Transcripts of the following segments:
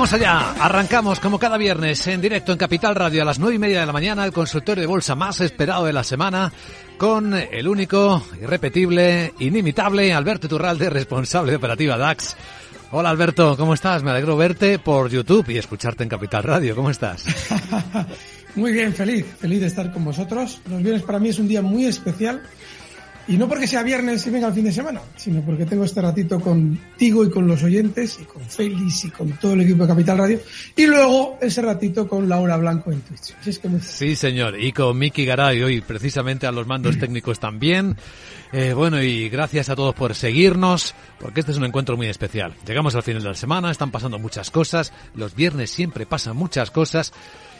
Vamos allá, arrancamos como cada viernes en directo en Capital Radio a las nueve y media de la mañana, el consultorio de bolsa más esperado de la semana, con el único, irrepetible, inimitable Alberto Turralde, responsable de operativa DAX. Hola Alberto, ¿cómo estás? Me alegro verte por YouTube y escucharte en Capital Radio. ¿Cómo estás? muy bien, feliz, feliz de estar con vosotros. Los viernes para mí es un día muy especial y no porque sea viernes y venga el fin de semana, sino porque tengo este ratito contigo y con los oyentes y con Félix y con todo el equipo de Capital Radio. Y luego ese ratito con Laura Blanco en Twitch. Sí, señor. Y con Miki Garay hoy precisamente a los mandos técnicos también. Eh, bueno, y gracias a todos por seguirnos, porque este es un encuentro muy especial. Llegamos al final de la semana, están pasando muchas cosas. Los viernes siempre pasan muchas cosas.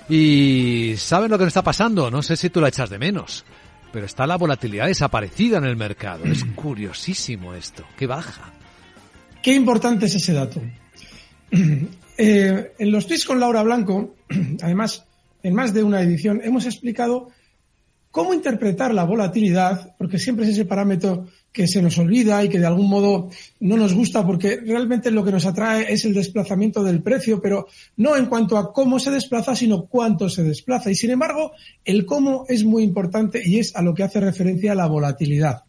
Y ¿saben lo que nos está pasando? No sé si tú la echas de menos pero está la volatilidad desaparecida en el mercado. Es curiosísimo esto, que baja. Qué importante es ese dato. Eh, en los tweets con Laura Blanco, además, en más de una edición, hemos explicado cómo interpretar la volatilidad, porque siempre es ese parámetro que se nos olvida y que de algún modo no nos gusta porque realmente lo que nos atrae es el desplazamiento del precio, pero no en cuanto a cómo se desplaza, sino cuánto se desplaza. Y sin embargo, el cómo es muy importante y es a lo que hace referencia la volatilidad.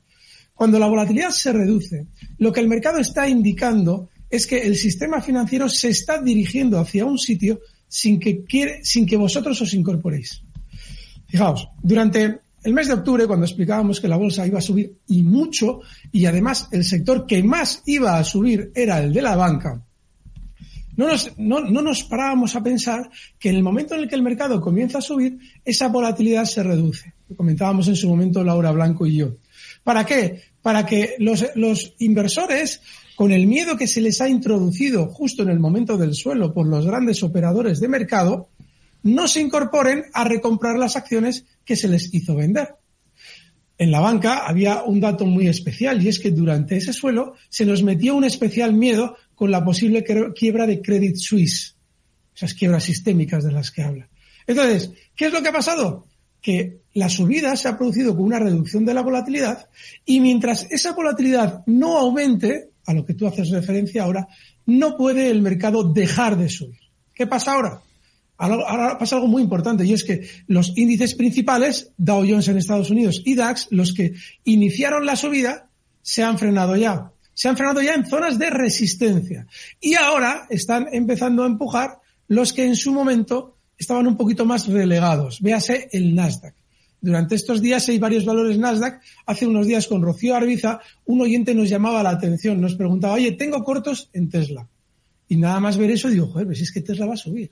Cuando la volatilidad se reduce, lo que el mercado está indicando es que el sistema financiero se está dirigiendo hacia un sitio sin que, quiere, sin que vosotros os incorporéis. Fijaos, durante el mes de octubre, cuando explicábamos que la bolsa iba a subir y mucho, y además el sector que más iba a subir era el de la banca, no nos, no, no nos parábamos a pensar que en el momento en el que el mercado comienza a subir, esa volatilidad se reduce. Lo comentábamos en su momento Laura Blanco y yo. ¿Para qué? Para que los, los inversores, con el miedo que se les ha introducido justo en el momento del suelo por los grandes operadores de mercado, no se incorporen a recomprar las acciones que se les hizo vender. En la banca había un dato muy especial y es que durante ese suelo se nos metió un especial miedo con la posible quiebra de Credit Suisse, esas quiebras sistémicas de las que habla. Entonces, ¿qué es lo que ha pasado? Que la subida se ha producido con una reducción de la volatilidad y mientras esa volatilidad no aumente, a lo que tú haces referencia ahora, no puede el mercado dejar de subir. ¿Qué pasa ahora? Ahora, pasa algo muy importante y es que los índices principales, Dow Jones en Estados Unidos y DAX, los que iniciaron la subida, se han frenado ya. Se han frenado ya en zonas de resistencia. Y ahora están empezando a empujar los que en su momento estaban un poquito más relegados. Véase el Nasdaq. Durante estos días hay varios valores Nasdaq. Hace unos días con Rocío Arbiza, un oyente nos llamaba la atención, nos preguntaba, oye, tengo cortos en Tesla. Y nada más ver eso digo, joder, pues es que Tesla va a subir.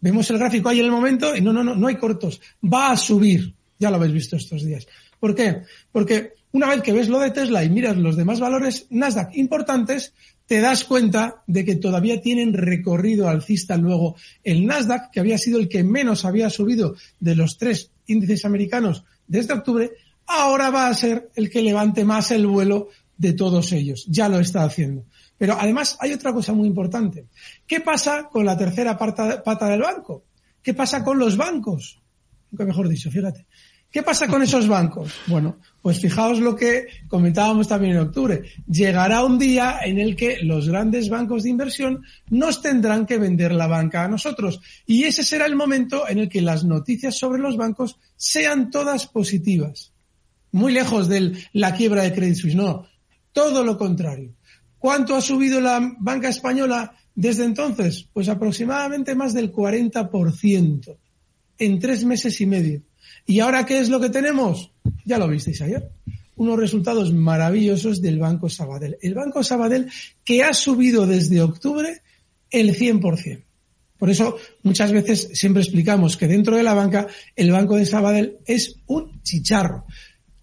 Vemos el gráfico ahí en el momento y no, no, no, no hay cortos. Va a subir. Ya lo habéis visto estos días. ¿Por qué? Porque una vez que ves lo de Tesla y miras los demás valores Nasdaq importantes, te das cuenta de que todavía tienen recorrido alcista luego el Nasdaq, que había sido el que menos había subido de los tres índices americanos desde octubre, ahora va a ser el que levante más el vuelo de todos ellos. Ya lo está haciendo. Pero además hay otra cosa muy importante. ¿Qué pasa con la tercera pata, del banco? ¿Qué pasa con los bancos? Nunca mejor dicho, fíjate. ¿Qué pasa con esos bancos? Bueno, pues fijaos lo que comentábamos también en octubre. Llegará un día en el que los grandes bancos de inversión nos tendrán que vender la banca a nosotros. Y ese será el momento en el que las noticias sobre los bancos sean todas positivas. Muy lejos de la quiebra de Credit Suisse. No, todo lo contrario. ¿Cuánto ha subido la banca española desde entonces? Pues aproximadamente más del 40% en tres meses y medio. ¿Y ahora qué es lo que tenemos? Ya lo visteis ayer. Unos resultados maravillosos del Banco Sabadell. El Banco Sabadell que ha subido desde octubre el 100%. Por eso muchas veces siempre explicamos que dentro de la banca el Banco de Sabadell es un chicharro.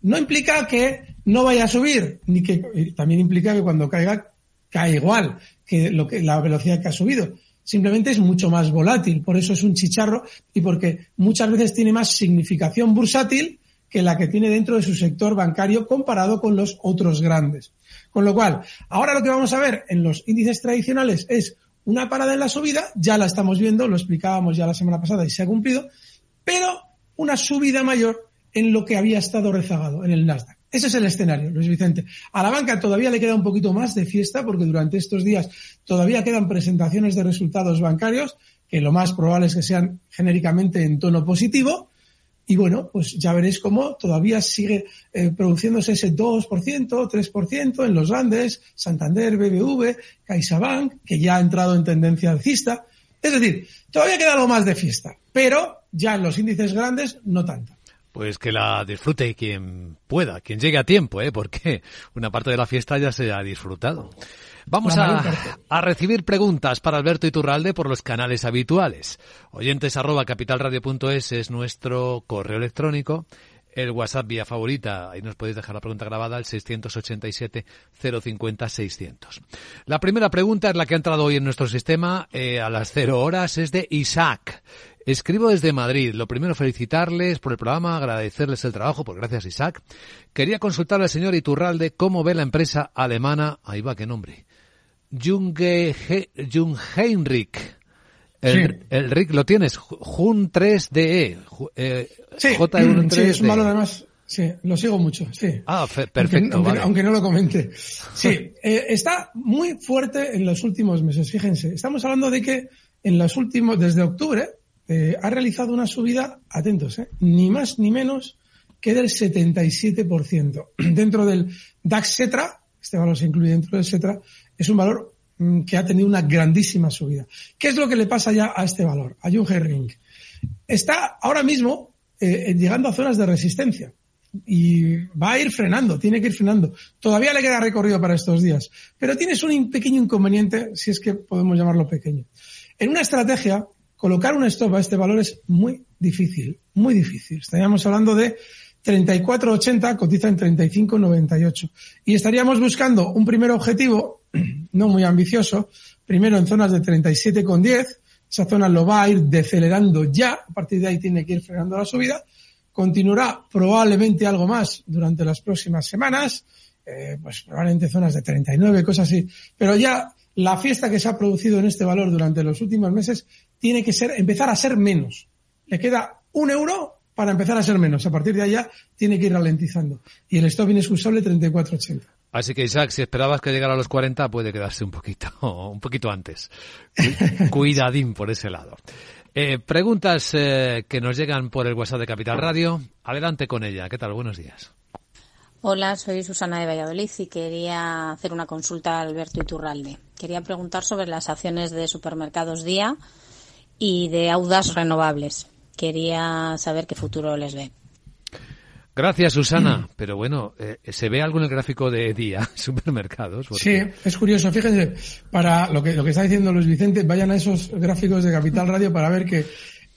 No implica que no vaya a subir, ni que también implica que cuando caiga cae igual que, lo que la velocidad que ha subido. simplemente es mucho más volátil, por eso es un chicharro y porque muchas veces tiene más significación bursátil que la que tiene dentro de su sector bancario comparado con los otros grandes. Con lo cual, ahora lo que vamos a ver en los índices tradicionales es una parada en la subida, ya la estamos viendo, lo explicábamos ya la semana pasada y se ha cumplido, pero una subida mayor en lo que había estado rezagado en el Nasdaq. Ese es el escenario, Luis Vicente. A la banca todavía le queda un poquito más de fiesta porque durante estos días todavía quedan presentaciones de resultados bancarios que lo más probable es que sean genéricamente en tono positivo y bueno, pues ya veréis cómo todavía sigue eh, produciéndose ese 2%, 3% en los grandes, Santander, BBV, CaixaBank, que ya ha entrado en tendencia alcista. Es decir, todavía queda algo más de fiesta, pero ya en los índices grandes no tanto. Pues que la disfrute quien pueda, quien llegue a tiempo, ¿eh? porque una parte de la fiesta ya se ha disfrutado. Vamos a, recibir preguntas para Alberto Iturralde por los canales habituales. Oyentes arroba capitalradio.es es nuestro correo electrónico. El WhatsApp vía favorita, ahí nos podéis dejar la pregunta grabada al 687 050 600. La primera pregunta es la que ha entrado hoy en nuestro sistema eh, a las cero horas, es de Isaac. Escribo desde Madrid. Lo primero, felicitarles por el programa, agradecerles el trabajo, por gracias Isaac. Quería consultarle al señor Iturralde cómo ve la empresa alemana, ahí va, qué nombre, Junge, Jung Heinrich. El, el RIC lo tienes, Jun 3DE. Eh, sí, sí, es un valor además. Sí, lo sigo mucho, sí. Ah, perfecto. Aunque, aunque, no lo comente. Sí, eh, está muy fuerte en los últimos meses, fíjense. Estamos hablando de que en los últimos, desde octubre, eh, ha realizado una subida, atentos, eh, ni más ni menos que del 77%. Dentro del DAX Cetra, este valor se incluye dentro del Cetra, es un valor mm, que ha tenido una grandísima subida. ¿Qué es lo que le pasa ya a este valor, a Jung Ring? Está ahora mismo eh, llegando a zonas de resistencia y va a ir frenando, tiene que ir frenando. Todavía le queda recorrido para estos días, pero tienes un pequeño inconveniente, si es que podemos llamarlo pequeño. En una estrategia, colocar un stop a este valor es muy difícil, muy difícil. Estaríamos hablando de 34.80, cotiza en 35.98. Y estaríamos buscando un primer objetivo, no muy ambicioso, primero en zonas de 37.10, esa zona lo va a ir decelerando ya, a partir de ahí tiene que ir frenando la subida, continuará probablemente algo más durante las próximas semanas, eh, pues probablemente zonas de 39, cosas así, pero ya la fiesta que se ha producido en este valor durante los últimos meses tiene que ser, empezar a ser menos. Le queda un euro para empezar a ser menos. A partir de allá tiene que ir ralentizando. Y el stop inexcusable 34.80. Así que Isaac, si esperabas que llegara a los 40, puede quedarse un poquito, un poquito antes. Cuidadín por ese lado. Eh, preguntas eh, que nos llegan por el WhatsApp de Capital Radio. Adelante con ella. ¿Qué tal? Buenos días. Hola, soy Susana de Valladolid y quería hacer una consulta a Alberto Iturralde. Quería preguntar sobre las acciones de supermercados Día y de Audas Renovables. Quería saber qué futuro les ve. Gracias, Susana. Pero bueno, eh, ¿se ve algo en el gráfico de día, supermercados? Sí, es curioso. Fíjense, para lo que, lo que está diciendo Luis Vicente, vayan a esos gráficos de Capital Radio para ver que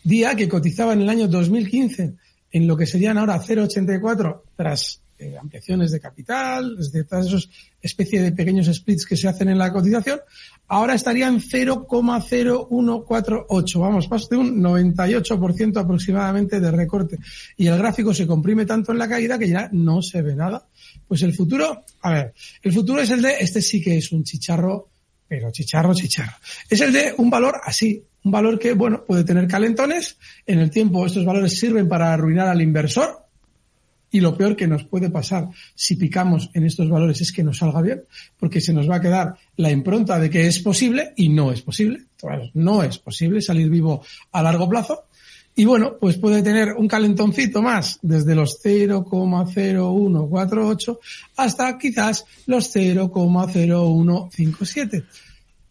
día que cotizaba en el año 2015 en lo que serían ahora 0,84 tras eh, ampliaciones de capital, desde todas esas especie de pequeños splits que se hacen en la cotización, ahora estarían 0,0148. Vamos, más de un 98% aproximadamente de recorte. Y el gráfico se comprime tanto en la caída que ya no se ve nada. Pues el futuro, a ver, el futuro es el de, este sí que es un chicharro, pero chicharro, chicharro. Es el de un valor así, un valor que, bueno, puede tener calentones. En el tiempo estos valores sirven para arruinar al inversor, y lo peor que nos puede pasar si picamos en estos valores es que nos salga bien, porque se nos va a quedar la impronta de que es posible y no es posible. No es posible salir vivo a largo plazo. Y bueno, pues puede tener un calentoncito más desde los 0,0148 hasta quizás los 0,0157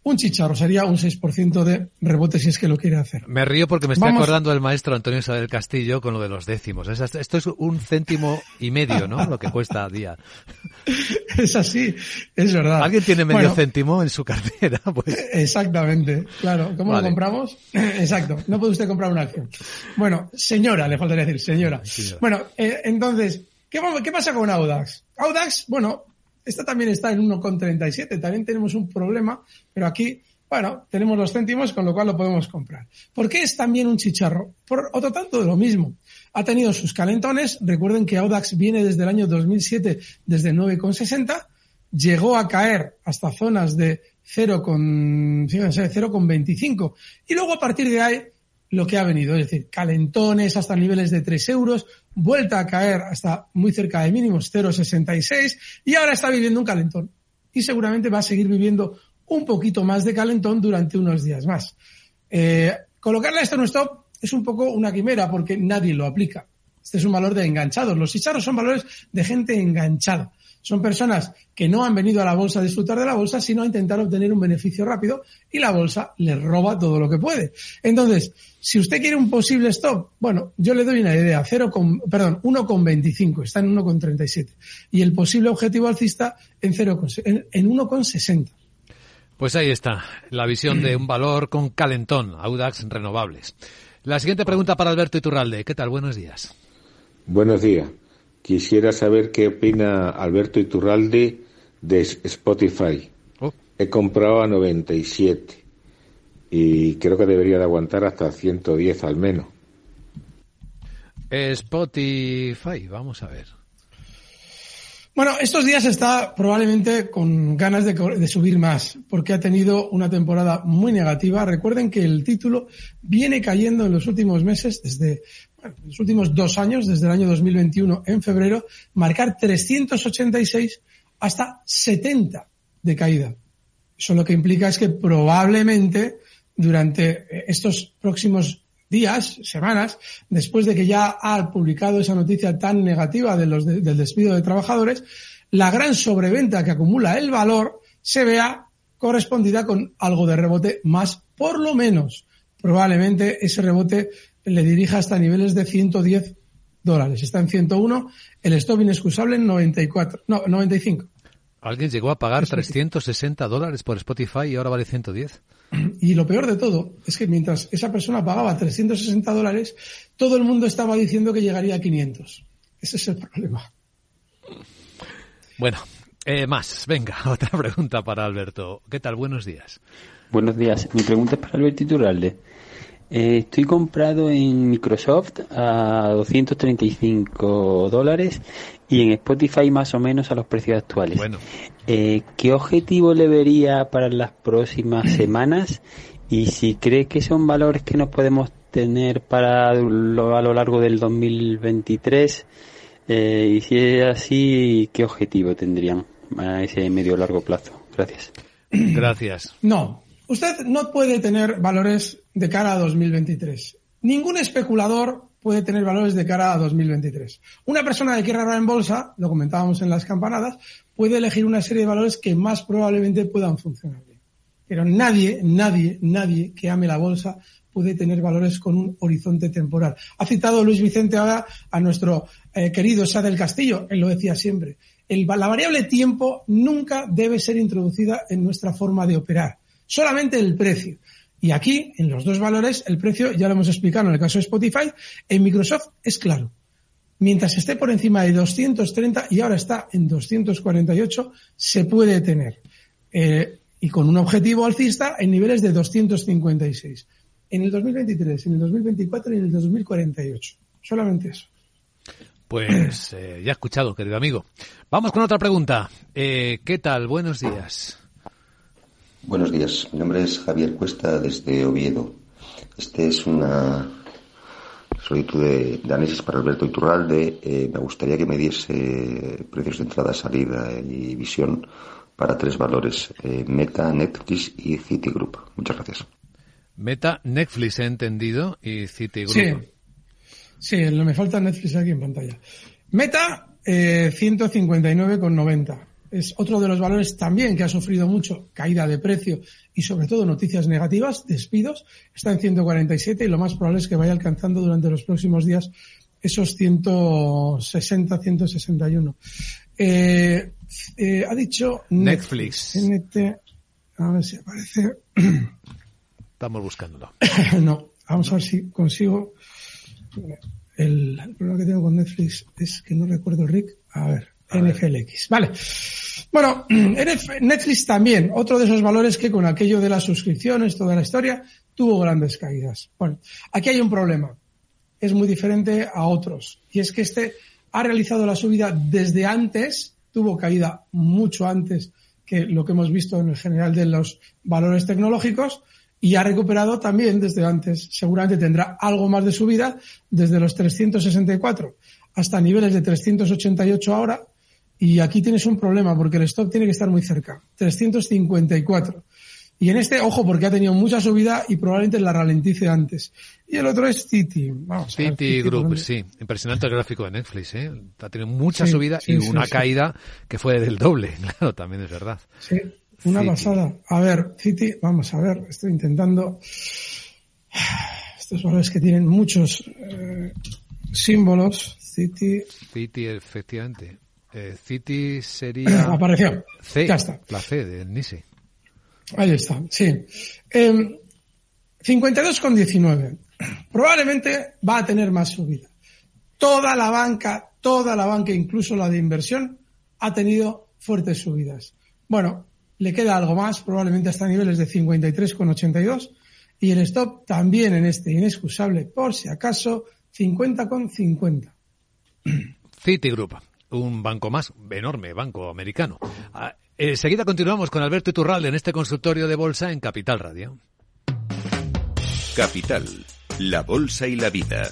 un chicharro, sería un 6% de rebote si es que lo quiere hacer. Me río porque me estoy acordando del maestro Antonio Isabel Castillo con lo de los décimos. Esto es un céntimo y medio, ¿no? Lo que cuesta a día. Es así, es verdad. ¿Alguien tiene medio céntimo en su cartera? Pues... Exactamente, claro. ¿Cómo lo compramos? Exacto, no puede usted comprar una acción. Bueno, señora, le faltaría decir, señora. Bueno, eh, entonces, ¿qué, ¿qué pasa con Audax? Audax, bueno, esta también está en 1,37. También tenemos un problema, pero aquí bueno, tenemos los céntimos, con lo cual lo podemos comprar. ¿Por qué es también un chicharro? Por otro tanto de lo mismo. Ha tenido sus calentones. Recuerden que Audax viene desde el año 2007, desde 9,60. Llegó a caer hasta zonas de 0,25. Y luego a partir de ahí, lo que ha venido, es decir, calentones hasta niveles de 3 euros, vuelta a caer hasta muy cerca de mínimos 0,66 y ahora está viviendo un calentón. Y seguramente va a seguir viviendo un poquito más de calentón durante unos días más. Eh, colocarle esto en un stop es un poco una quimera porque nadie lo aplica. Este es un valor de enganchados. Los chicharros son valores de gente enganchada. Son personas que no han venido a la bolsa a disfrutar de la bolsa, sino a intentar obtener un beneficio rápido y la bolsa les roba todo lo que puede. Entonces, si usted quiere un posible stop, bueno, yo le doy una idea, 0 con, perdón, 1,25, está en 1,37. Y el posible objetivo alcista en, 0, en, en 1,60. Pues ahí está, la visión de un valor con calentón, Audax Renovables. La siguiente pregunta para Alberto Iturralde. ¿Qué tal? Buenos días. Buenos días. Quisiera saber qué opina Alberto Iturralde de Spotify. Oh. He comprado a 97 y creo que debería de aguantar hasta 110 al menos. Spotify, vamos a ver. Bueno, estos días está probablemente con ganas de, subir más, porque ha tenido una temporada muy negativa. Recuerden que el título viene cayendo en los últimos meses, desde los últimos dos años, desde el año 2021 en febrero, marcar 386 hasta 70 de caída. Eso lo que implica es que probablemente durante estos próximos días, semanas, después de que ya ha publicado esa noticia tan negativa del despido de trabajadores, la gran sobreventa que acumula el valor se vea correspondida con algo de rebote más, por lo menos. Probablemente ese rebote le dirija hasta niveles de 110 dólares. Está en 101, el stop inexcusable en 94, no, 95. Alguien llegó a pagar 360 dólares por Spotify y ahora vale 110. Y lo peor de todo es que mientras esa persona pagaba 360 dólares, todo el mundo estaba diciendo que llegaría a 500. Ese es el problema. Bueno, eh, más. Venga, otra pregunta para Alberto. ¿Qué tal? Buenos días. Buenos días. Mi pregunta es para Alberto Iturralde. Eh, estoy comprado en Microsoft a 235 dólares y en Spotify más o menos a los precios actuales. Bueno. Eh, ¿Qué objetivo le vería para las próximas semanas? Y si cree que son valores que nos podemos tener para lo, a lo largo del 2023, eh, y si es así, ¿qué objetivo tendrían a ese medio largo plazo? Gracias. Gracias. No, usted no puede tener valores de cara a 2023. Ningún especulador puede tener valores de cara a 2023. Una persona que quiera ahorrar en bolsa, lo comentábamos en las campanadas, puede elegir una serie de valores que más probablemente puedan funcionar bien. Pero nadie, nadie, nadie que ame la bolsa puede tener valores con un horizonte temporal. Ha citado Luis Vicente ahora a nuestro eh, querido Sa del Castillo, él lo decía siempre. la variable tiempo nunca debe ser introducida en nuestra forma de operar, solamente el precio. Y aquí, en los dos valores, el precio, ya lo hemos explicado en el caso de Spotify, en Microsoft es claro. Mientras esté por encima de 230 y ahora está en 248, se puede tener. Eh, y con un objetivo alcista en niveles de 256. En el 2023, en el 2024 y en el 2048. Solamente eso. Pues eh, ya escuchado, querido amigo. Vamos con otra pregunta. Eh, ¿Qué tal? Buenos días. Buenos días, mi nombre es Javier Cuesta desde Oviedo. Este es una solicitud de, análisis para Alberto Iturralde. Eh, me gustaría que me diese precios de entrada, salida y visión para tres valores, eh, Meta, Netflix y Citigroup. Muchas gracias. Meta, Netflix he entendido y Citigroup. Sí, sí me falta Netflix aquí en pantalla. Meta, eh, 159,90 es otro de los valores también que ha sufrido mucho caída de precio y sobre todo noticias negativas, despidos, está en 147 y lo más probable es que vaya alcanzando durante los próximos días esos 160, 161. Eh, eh, ha dicho Netflix. a ver si aparece. Estamos buscándolo. no, vamos a ver si consigo. El, el problema que tengo con Netflix es que no recuerdo Rick. A ver. NFLX. Vale. Bueno, Netflix también, otro de esos valores que con aquello de las suscripciones, toda la historia, tuvo grandes caídas. Bueno, aquí hay un problema. Es muy diferente a otros. Y es que este ha realizado la subida desde antes, tuvo caída mucho antes que lo que hemos visto en el general de los valores tecnológicos y ha recuperado también desde antes. Seguramente tendrá algo más de subida desde los 364 hasta niveles de 388 ahora y aquí tienes un problema porque el stop tiene que estar muy cerca, 354. Y en este, ojo, porque ha tenido mucha subida y probablemente la ralentice antes. Y el otro es City. City Group, sí. Impresionante el gráfico de Netflix, ¿eh? Ha tenido mucha subida y una caída que fue del doble, claro, también es verdad. Sí, una pasada. A ver, City, vamos a ver, estoy intentando... Estos valores que tienen muchos eh, símbolos. City. City, efectivamente. Eh, City sería... Apareció. C, ya está. La C del NISE. Ahí está, sí. Eh, 52,19. Probablemente va a tener más subida. Toda la banca, toda la banca, incluso la de inversión, ha tenido fuertes subidas. Bueno, le queda algo más, probablemente hasta niveles de 53,82 y el stop también en este inexcusable, por si acaso, 50,50. Citigroup un banco más, enorme banco americano. Ah, enseguida continuamos con Alberto Iturralde en este consultorio de bolsa en Capital Radio. Capital, la bolsa y la vida.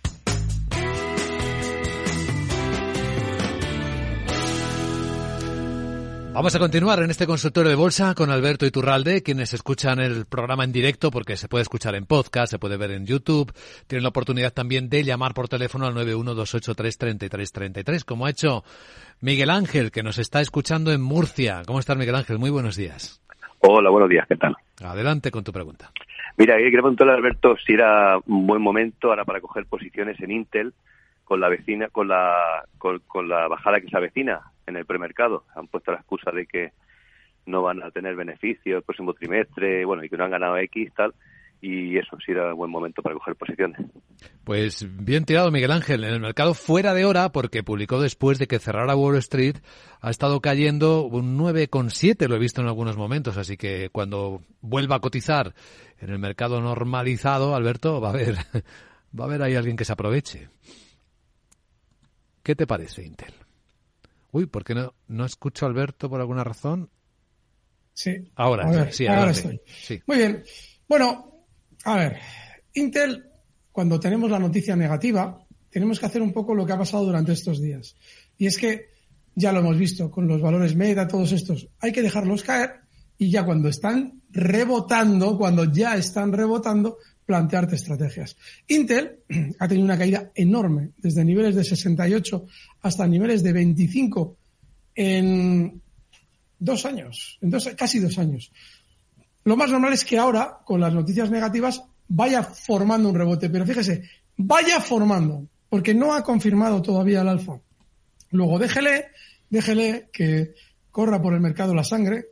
Vamos a continuar en este consultorio de bolsa con Alberto Iturralde, quienes escuchan el programa en directo porque se puede escuchar en podcast, se puede ver en YouTube, tienen la oportunidad también de llamar por teléfono al 912833333, como ha hecho Miguel Ángel, que nos está escuchando en Murcia. ¿Cómo estás, Miguel Ángel? Muy buenos días. Hola, buenos días, ¿qué tal? Adelante con tu pregunta. Mira, quería preguntarle a Alberto si era un buen momento ahora para coger posiciones en Intel con la vecina, con la, con la bajada que se avecina en el premercado. Han puesto la excusa de que no van a tener beneficios el próximo trimestre, bueno, y que no han ganado X tal. Y eso sí era un buen momento para coger posiciones. Pues bien tirado, Miguel Ángel. En el mercado fuera de hora, porque publicó después de que cerrara Wall Street, ha estado cayendo un 9,7, lo he visto en algunos momentos. Así que cuando vuelva a cotizar en el mercado normalizado, Alberto, va a haber, va a haber ahí alguien que se aproveche. ¿Qué te parece, Intel? Uy, ¿por qué no, no escucho a Alberto por alguna razón? Sí. Ahora, sí, ahora estoy. Sí. Muy bien. Bueno, a ver, Intel, cuando tenemos la noticia negativa, tenemos que hacer un poco lo que ha pasado durante estos días. Y es que ya lo hemos visto con los valores meta, todos estos, hay que dejarlos caer y ya cuando están rebotando, cuando ya están rebotando, plantearte estrategias. Intel ha tenido una caída enorme, desde niveles de 68 hasta niveles de 25 en dos años, en dos, casi dos años. Lo más normal es que ahora, con las noticias negativas, vaya formando un rebote, pero fíjese, vaya formando. porque no ha confirmado todavía el alfa. Luego déjele, déjele que corra por el mercado la sangre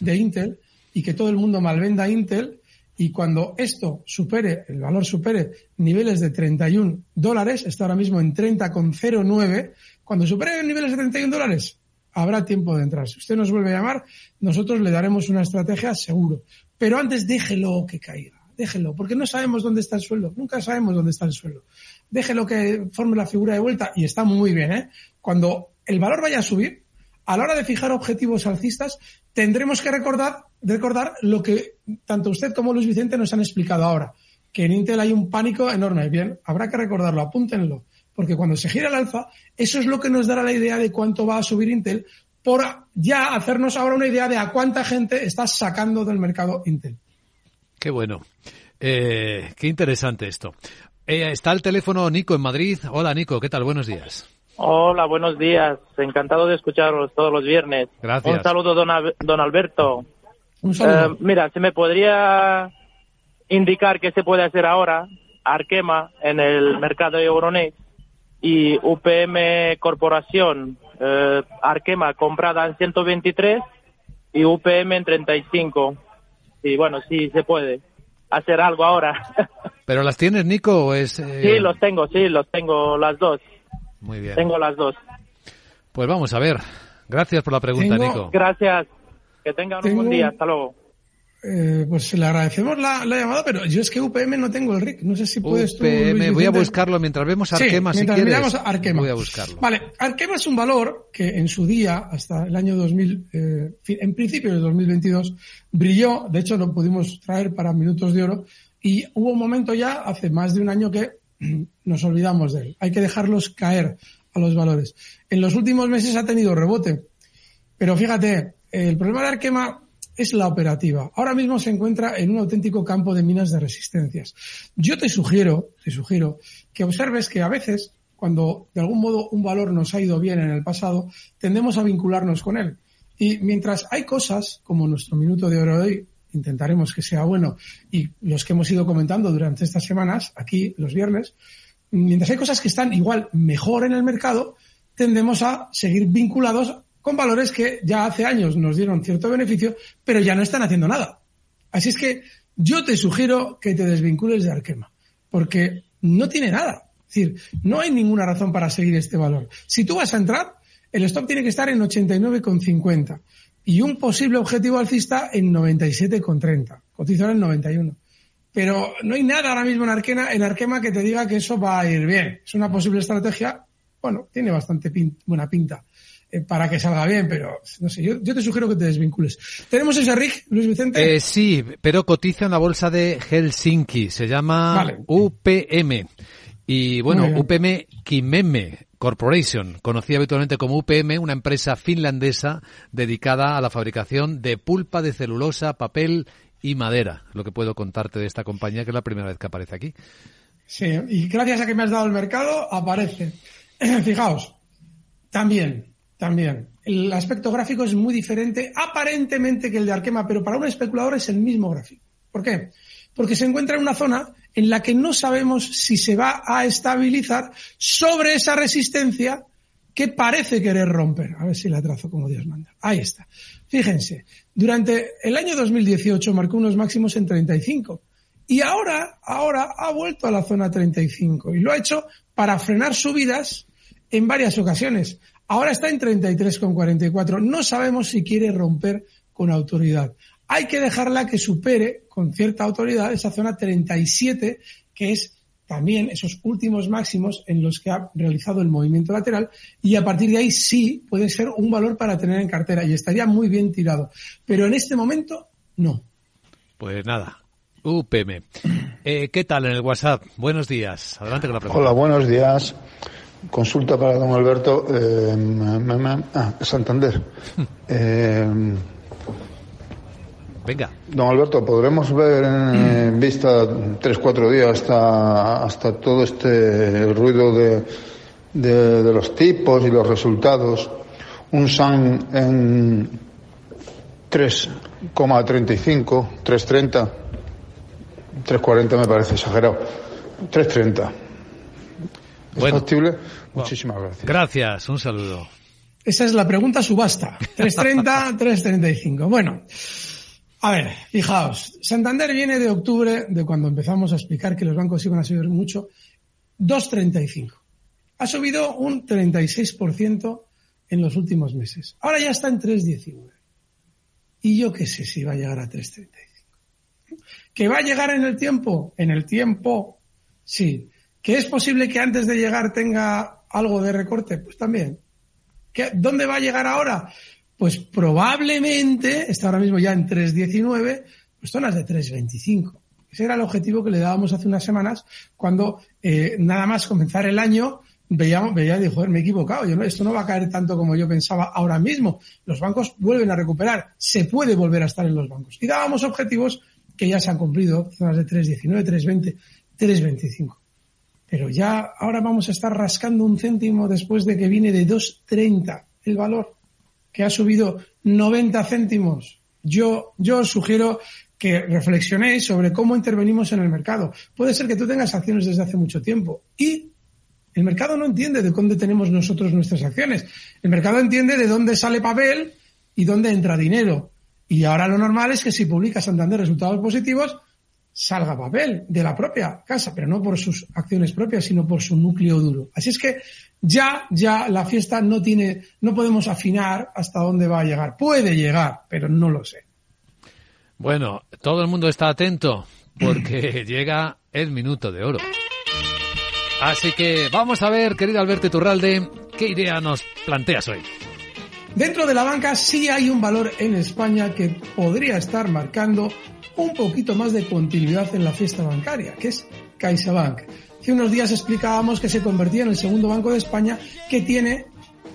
de Intel y que todo el mundo malvenda Intel y cuando esto supere, el valor supere niveles de 31 dólares, está ahora mismo en 30,09, cuando supere niveles de 31 dólares, habrá tiempo de entrar. Si usted nos vuelve a llamar, nosotros le daremos una estrategia seguro. Pero antes déjelo que caiga, déjelo, porque no sabemos dónde está el suelo, nunca sabemos dónde está el suelo. Déjelo que forme la figura de vuelta y está muy bien, ¿eh? Cuando el valor vaya a subir, a la hora de fijar objetivos alcistas, tendremos que recordar, recordar lo que tanto usted como Luis Vicente nos han explicado ahora, que en Intel hay un pánico enorme. Bien, habrá que recordarlo, apúntenlo, porque cuando se gira el alza, eso es lo que nos dará la idea de cuánto va a subir Intel por ya hacernos ahora una idea de a cuánta gente está sacando del mercado Intel. Qué bueno. Eh, qué interesante esto. Eh, está el teléfono Nico en Madrid. Hola Nico, ¿qué tal? Buenos días. Hola, buenos días. Encantado de escucharos todos los viernes. Gracias. Un saludo, don, don Alberto. Un saludo. Eh, mira, si me podría indicar qué se puede hacer ahora, Arkema en el mercado de Euronext y UPM Corporación, eh, Arkema comprada en 123 y UPM en 35. Y bueno, sí se puede hacer algo ahora. ¿Pero las tienes, Nico, o es...? eh, Sí, los tengo, sí, los tengo las dos. Muy bien. Tengo las dos. Pues vamos a ver. Gracias por la pregunta, Tengo- Nico. Gracias. Que tengan un Tengo buen día. Hasta luego. Eh, pues le agradecemos la, la llamada, pero yo es que UPM no tengo el RIC. No sé si puedes tú, UPM, Luis voy a buscarlo mientras vemos Sí, Arkema, si mientras quieres. Arkema. Voy a buscarlo. Vale, Arkema es un valor que en su día, hasta el año 2000, eh, en principio de 2022, brilló. De hecho, lo pudimos traer para Minutos de Oro. Y hubo un momento ya, hace más de un año, que nos olvidamos de él. Hay que dejarlos caer a los valores. En los últimos meses ha tenido rebote. Pero fíjate, el problema de Arkema es la operativa. Ahora mismo se encuentra en un auténtico campo de minas de resistencias. Yo te sugiero, te sugiero que observes que a veces, cuando de algún modo un valor nos ha ido bien en el pasado, tendemos a vincularnos con él. Y mientras hay cosas, como nuestro minuto de oro de hoy, intentaremos que sea bueno, y los que hemos ido comentando durante estas semanas, aquí los viernes, mientras hay cosas que están igual mejor en el mercado, tendemos a seguir vinculados con valores que ya hace años nos dieron cierto beneficio, pero ya no están haciendo nada. Así es que yo te sugiero que te desvincules de Arkema, porque no tiene nada. Es decir, no hay ninguna razón para seguir este valor. Si tú vas a entrar, el stop tiene que estar en 89,50 y un posible objetivo alcista en 97,30. Cotiza en 91. Pero no hay nada ahora mismo en Arkema que te diga que eso va a ir bien. Es una posible estrategia, bueno, tiene bastante pin- buena pinta eh, para que salga bien, pero no sé, yo, yo te sugiero que te desvincules. ¿Tenemos ese RIC, Luis Vicente? Eh, sí, pero cotiza en la bolsa de Helsinki. Se llama Vale. UPM. Y bueno. UPM Kimeme Corporation, conocida habitualmente como UPM, una empresa finlandesa dedicada a la fabricación de pulpa de celulosa, papel y madera. Lo que puedo contarte de esta compañía, que es la primera vez que aparece aquí. Sí, y gracias a que me has dado el mercado, aparece. Fijaos, también, también. El aspecto gráfico es muy diferente, aparentemente, que el de Arkema, pero para un especulador es el mismo gráfico. ¿Por qué? Porque se encuentra en una zona en la que no sabemos si se va a estabilizar sobre esa resistencia que parece querer romper. A ver si la trazo como Dios manda. Ahí está. Fíjense, durante el año 2018 marcó unos máximos en 35 y ahora, ahora ha vuelto a la zona 35 y lo ha hecho para frenar subidas en varias ocasiones. Ahora está en 33,44. No sabemos si quiere romper con autoridad. Hay que dejarla que supere con cierta autoridad esa zona 37, que es también esos últimos máximos en los que ha realizado el movimiento lateral y a partir de ahí sí puede ser un valor para tener en cartera y estaría muy bien tirado. Pero en este momento no. Pues nada, UPM. Eh, ¿Qué tal en el WhatsApp? Buenos días. Adelante con la pregunta. Hola, buenos días. Consulta para don Alberto. eh, ah, Santander. Eh, Venga. don Alberto, ¿podremos ver en, en vista tres, cuatro días hasta, hasta todo este ruido de, de, de los tipos y los resultados? Un SAN en 3,35, 3,30, 3,40 me parece exagerado. 3,30. es factible. Muchísimas gracias. Gracias, un saludo. Esa es la pregunta subasta. 330, 335. Bueno, a ver, fijaos, Santander viene de octubre, de cuando empezamos a explicar que los bancos iban a subir mucho, 2,35. Ha subido un 36% en los últimos meses. Ahora ya está en 3,19. Y yo qué sé si va a llegar a 3,35. ¿Que va a llegar en el tiempo? En el tiempo, sí. ¿Que es posible que antes de llegar tenga algo de recorte? Pues también. ¿Que, ¿Dónde va a llegar ahora? Pues probablemente, está ahora mismo ya en 3,19, pues zonas de 3,25. Ese era el objetivo que le dábamos hace unas semanas cuando eh, nada más comenzar el año veía, veía y joder, me he equivocado, yo no, esto no va a caer tanto como yo pensaba ahora mismo. Los bancos vuelven a recuperar, se puede volver a estar en los bancos. Y dábamos objetivos que ya se han cumplido, zonas de 3.19, 3.20, 3.25. Pero ya ahora vamos a estar rascando un céntimo después de que viene de 2.30 el valor, que ha subido 90 céntimos. Yo, yo sugiero que reflexionéis sobre cómo intervenimos en el mercado. Puede ser que tú tengas acciones desde hace mucho tiempo y el mercado no entiende de dónde tenemos nosotros nuestras acciones. El mercado entiende de dónde sale papel y dónde entra dinero. Y ahora lo normal es que si publica Santander resultados positivos, salga papel de la propia casa, pero no por sus acciones propias, sino por su núcleo duro. Así es que ya, ya la fiesta no tiene, no podemos afinar hasta dónde va a llegar. Puede llegar, pero no lo sé. Bueno, todo el mundo está atento porque llega el minuto de oro. Así que vamos a ver, querido Alberto Turralde, qué idea nos planteas hoy. Dentro de la banca sí hay un valor en España que podría estar marcando un poquito más de continuidad en la fiesta bancaria, que es CaixaBank. Hace unos días explicábamos que se convertía en el segundo banco de España que tiene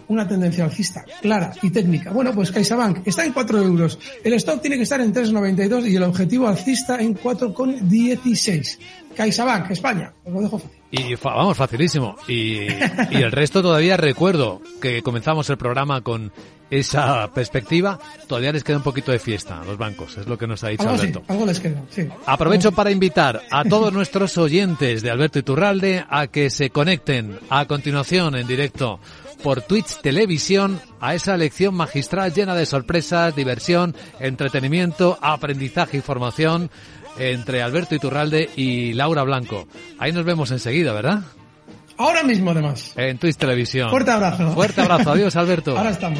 una tendencia alcista clara y técnica. Bueno, pues CaixaBank está en 4 euros. El stock tiene que estar en 3,92 y el objetivo alcista en 4,16. CaixaBank, España. Os lo dejo fácil. Y vamos, facilísimo. Y, y el resto todavía recuerdo que comenzamos el programa con esa perspectiva. Todavía les queda un poquito de fiesta a los bancos, es lo que nos ha dicho Algo, Alberto. sí, algo les queda, sí. Aprovecho para invitar a todos nuestros oyentes de Alberto Iturralde a que se conecten a continuación en directo por Twitch Televisión a esa lección magistral llena de sorpresas, diversión, entretenimiento, aprendizaje y formación entre Alberto Iturralde y Laura Blanco. Ahí nos vemos enseguida, ¿verdad? Ahora mismo, además. En Twitch Televisión. Fuerte abrazo. Fuerte abrazo. Adiós, Alberto. Ahora estamos.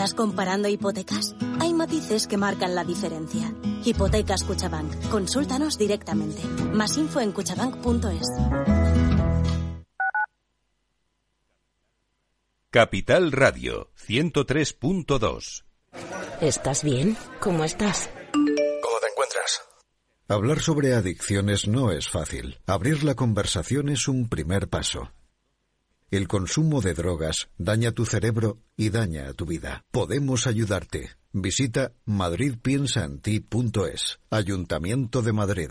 ¿Estás comparando hipotecas? Hay matices que marcan la diferencia. Hipotecas Cuchabank. Consúltanos directamente. Más info en cuchabank.es. Capital Radio 103.2. ¿Estás bien? ¿Cómo estás? ¿Cómo te encuentras? Hablar sobre adicciones no es fácil. Abrir la conversación es un primer paso. El consumo de drogas daña tu cerebro y daña tu vida. Podemos ayudarte. Visita madridpiensaenti.es. Ayuntamiento de Madrid.